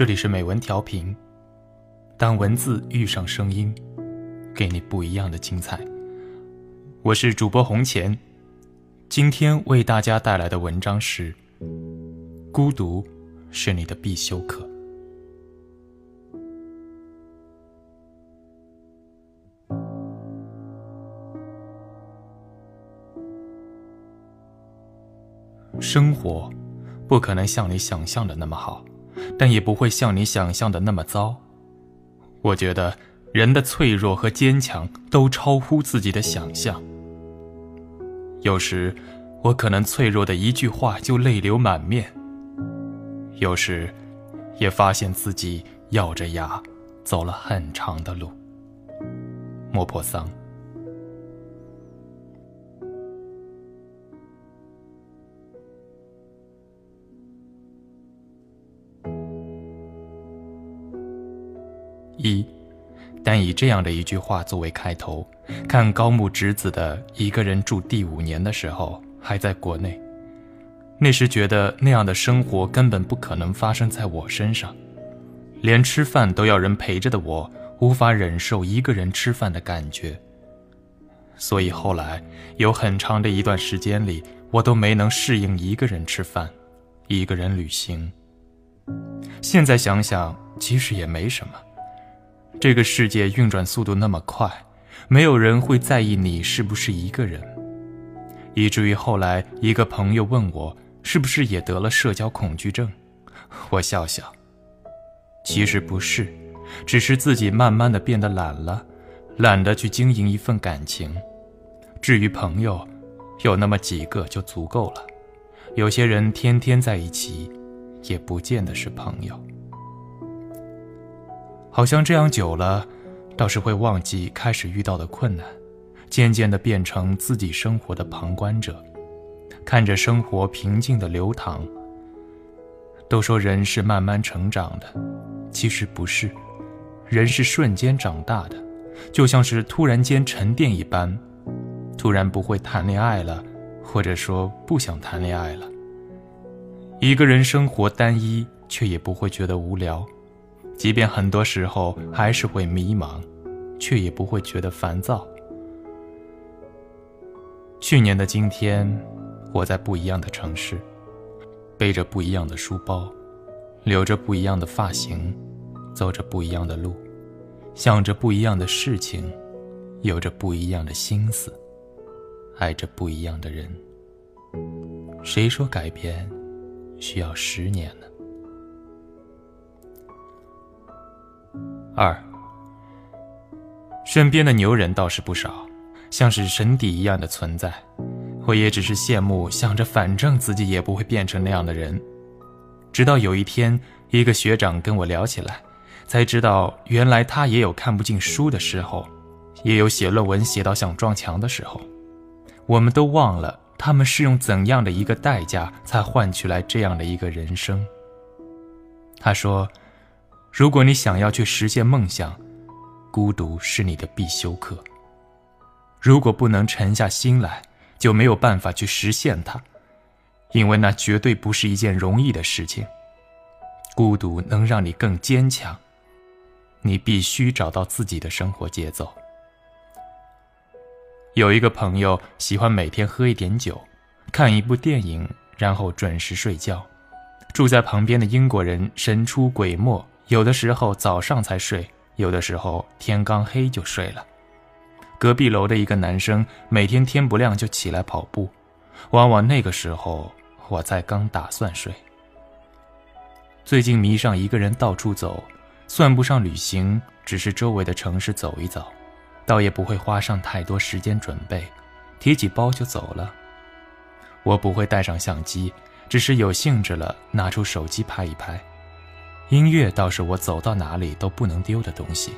这里是美文调频。当文字遇上声音，给你不一样的精彩。我是主播红钱，今天为大家带来的文章是：孤独是你的必修课。生活不可能像你想象的那么好，但也不会像你想象的那么糟。我觉得人的脆弱和坚强都超乎自己的想象。有时我可能脆弱的一句话就泪流满面，有时也发现自己咬着牙走了很长的路。莫泊桑。一，单以这样的一句话作为开头，看高木直子的一个人住第五年的时候，还在国内。那时觉得那样的生活根本不可能发生在我身上，连吃饭都要人陪着的我，无法忍受一个人吃饭的感觉。所以后来有很长的一段时间里，我都没能适应一个人吃饭，一个人旅行。现在想想，其实也没什么。这个世界运转速度那么快，没有人会在意你是不是一个人，以至于后来一个朋友问我是不是也得了社交恐惧症，我笑笑。其实不是，只是自己慢慢的变得懒了，懒得去经营一份感情。至于朋友，有那么几个就足够了，有些人天天在一起，也不见得是朋友。好像这样久了，倒是会忘记开始遇到的困难，渐渐的变成自己生活的旁观者，看着生活平静的流淌。都说人是慢慢成长的，其实不是，人是瞬间长大的，就像是突然间沉淀一般，突然不会谈恋爱了，或者说不想谈恋爱了。一个人生活单一，却也不会觉得无聊。即便很多时候还是会迷茫，却也不会觉得烦躁。去年的今天，我在不一样的城市，背着不一样的书包，留着不一样的发型，走着不一样的路，想着不一样的事情，有着不一样的心思，爱着不一样的人。谁说改变需要十年呢？二，身边的牛人倒是不少，像是神邸一样的存在。我也只是羡慕，想着反正自己也不会变成那样的人。直到有一天，一个学长跟我聊起来，才知道原来他也有看不进书的时候，也有写论文写到想撞墙的时候。我们都忘了他们是用怎样的一个代价才换取来这样的一个人生。他说。如果你想要去实现梦想，孤独是你的必修课。如果不能沉下心来，就没有办法去实现它，因为那绝对不是一件容易的事情。孤独能让你更坚强，你必须找到自己的生活节奏。有一个朋友喜欢每天喝一点酒，看一部电影，然后准时睡觉。住在旁边的英国人神出鬼没。有的时候早上才睡，有的时候天刚黑就睡了。隔壁楼的一个男生每天天不亮就起来跑步，往往那个时候我才刚打算睡。最近迷上一个人到处走，算不上旅行，只是周围的城市走一走，倒也不会花上太多时间准备，提起包就走了。我不会带上相机，只是有兴致了拿出手机拍一拍。音乐倒是我走到哪里都不能丢的东西，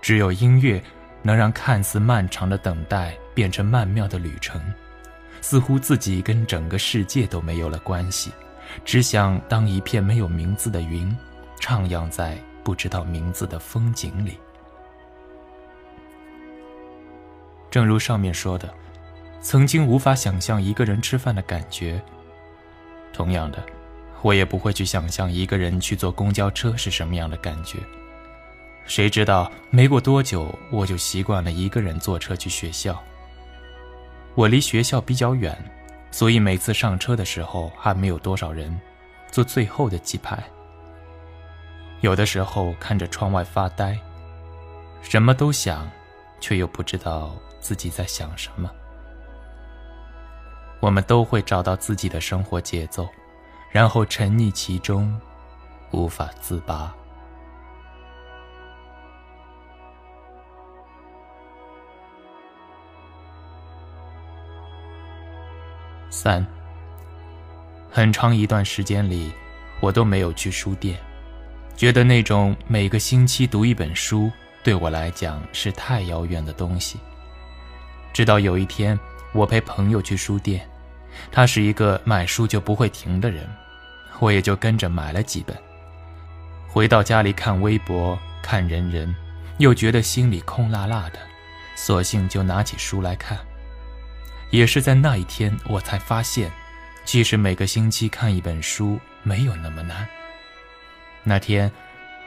只有音乐能让看似漫长的等待变成曼妙的旅程，似乎自己跟整个世界都没有了关系，只想当一片没有名字的云，徜徉在不知道名字的风景里。正如上面说的，曾经无法想象一个人吃饭的感觉，同样的。我也不会去想象一个人去坐公交车是什么样的感觉。谁知道没过多久，我就习惯了一个人坐车去学校。我离学校比较远，所以每次上车的时候还没有多少人，坐最后的几排。有的时候看着窗外发呆，什么都想，却又不知道自己在想什么。我们都会找到自己的生活节奏。然后沉溺其中，无法自拔。三，很长一段时间里，我都没有去书店，觉得那种每个星期读一本书对我来讲是太遥远的东西。直到有一天，我陪朋友去书店。他是一个买书就不会停的人，我也就跟着买了几本。回到家里看微博、看人人，又觉得心里空落落的，索性就拿起书来看。也是在那一天，我才发现，其实每个星期看一本书没有那么难。那天，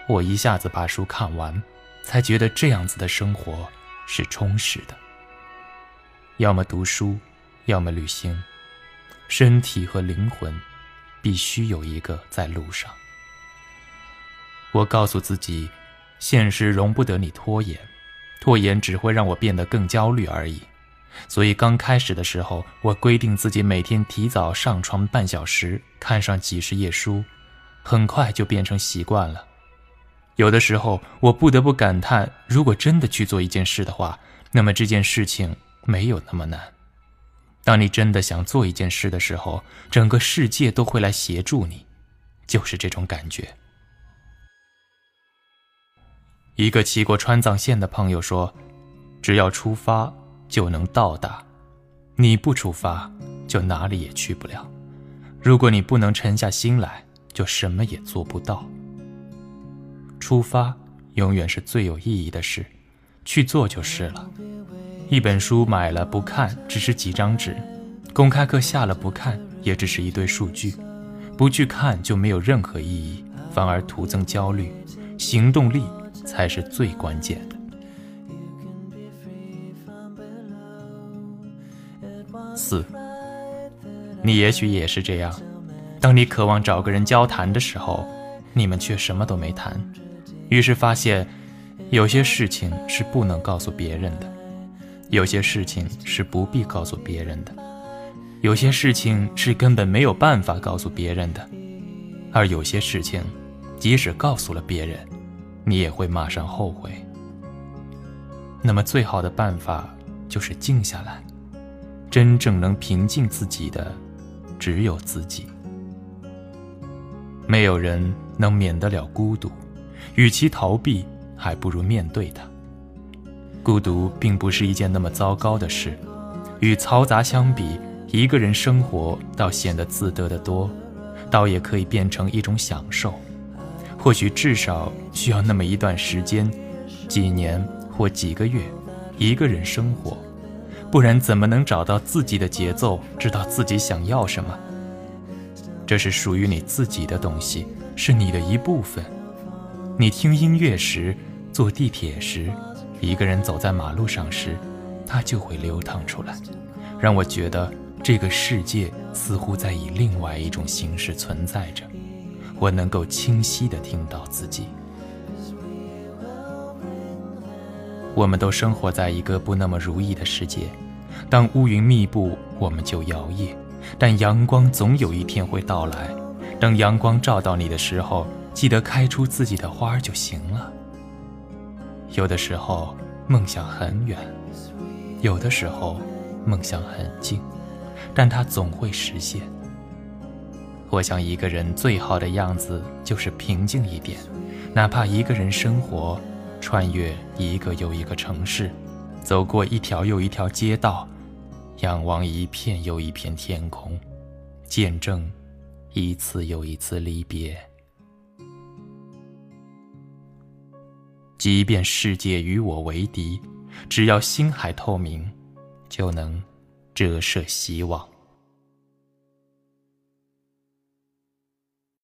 我一下子把书看完，才觉得这样子的生活是充实的。要么读书，要么旅行。身体和灵魂，必须有一个在路上。我告诉自己，现实容不得你拖延，拖延只会让我变得更焦虑而已。所以刚开始的时候，我规定自己每天提早上床半小时，看上几十页书，很快就变成习惯了。有的时候，我不得不感叹，如果真的去做一件事的话，那么这件事情没有那么难。当你真的想做一件事的时候，整个世界都会来协助你，就是这种感觉。一个骑过川藏线的朋友说：“只要出发就能到达，你不出发就哪里也去不了。如果你不能沉下心来，就什么也做不到。出发永远是最有意义的事，去做就是了。”一本书买了不看，只是几张纸；公开课下了不看，也只是一堆数据。不去看就没有任何意义，反而徒增焦虑。行动力才是最关键的。四，你也许也是这样。当你渴望找个人交谈的时候，你们却什么都没谈，于是发现，有些事情是不能告诉别人的。有些事情是不必告诉别人的，有些事情是根本没有办法告诉别人的，而有些事情，即使告诉了别人，你也会马上后悔。那么，最好的办法就是静下来，真正能平静自己的，只有自己。没有人能免得了孤独，与其逃避，还不如面对它。孤独并不是一件那么糟糕的事，与嘈杂相比，一个人生活倒显得自得的多，倒也可以变成一种享受。或许至少需要那么一段时间，几年或几个月，一个人生活，不然怎么能找到自己的节奏，知道自己想要什么？这是属于你自己的东西，是你的一部分。你听音乐时，坐地铁时。一个人走在马路上时，它就会流淌出来，让我觉得这个世界似乎在以另外一种形式存在着。我能够清晰地听到自己。我们都生活在一个不那么如意的世界，当乌云密布，我们就摇曳；但阳光总有一天会到来。等阳光照到你的时候，记得开出自己的花就行了。有的时候梦想很远，有的时候梦想很近，但它总会实现。我想一个人最好的样子就是平静一点，哪怕一个人生活，穿越一个又一个城市，走过一条又一条街道，仰望一片又一片天空，见证一次又一次离别。即便世界与我为敌，只要心海透明，就能折射希望。